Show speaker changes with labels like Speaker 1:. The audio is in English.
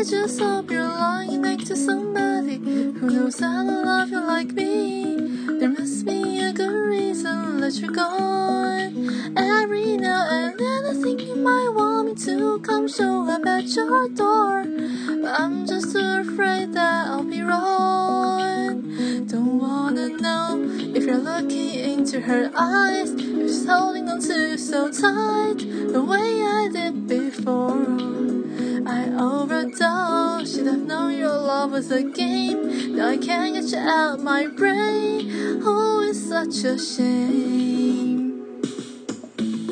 Speaker 1: I just hope you're lying next to somebody who knows how to love you like me. There must be a good reason that you're gone. Every now and then I think you might want me to come show up at your door. But I'm just too afraid that I'll be wrong. Don't wanna know if you're looking into her eyes. If she's holding on to you so tight, the way. I overdosed. Should have known your love was a game. Now I can't get you out my brain. Oh, it's such a shame.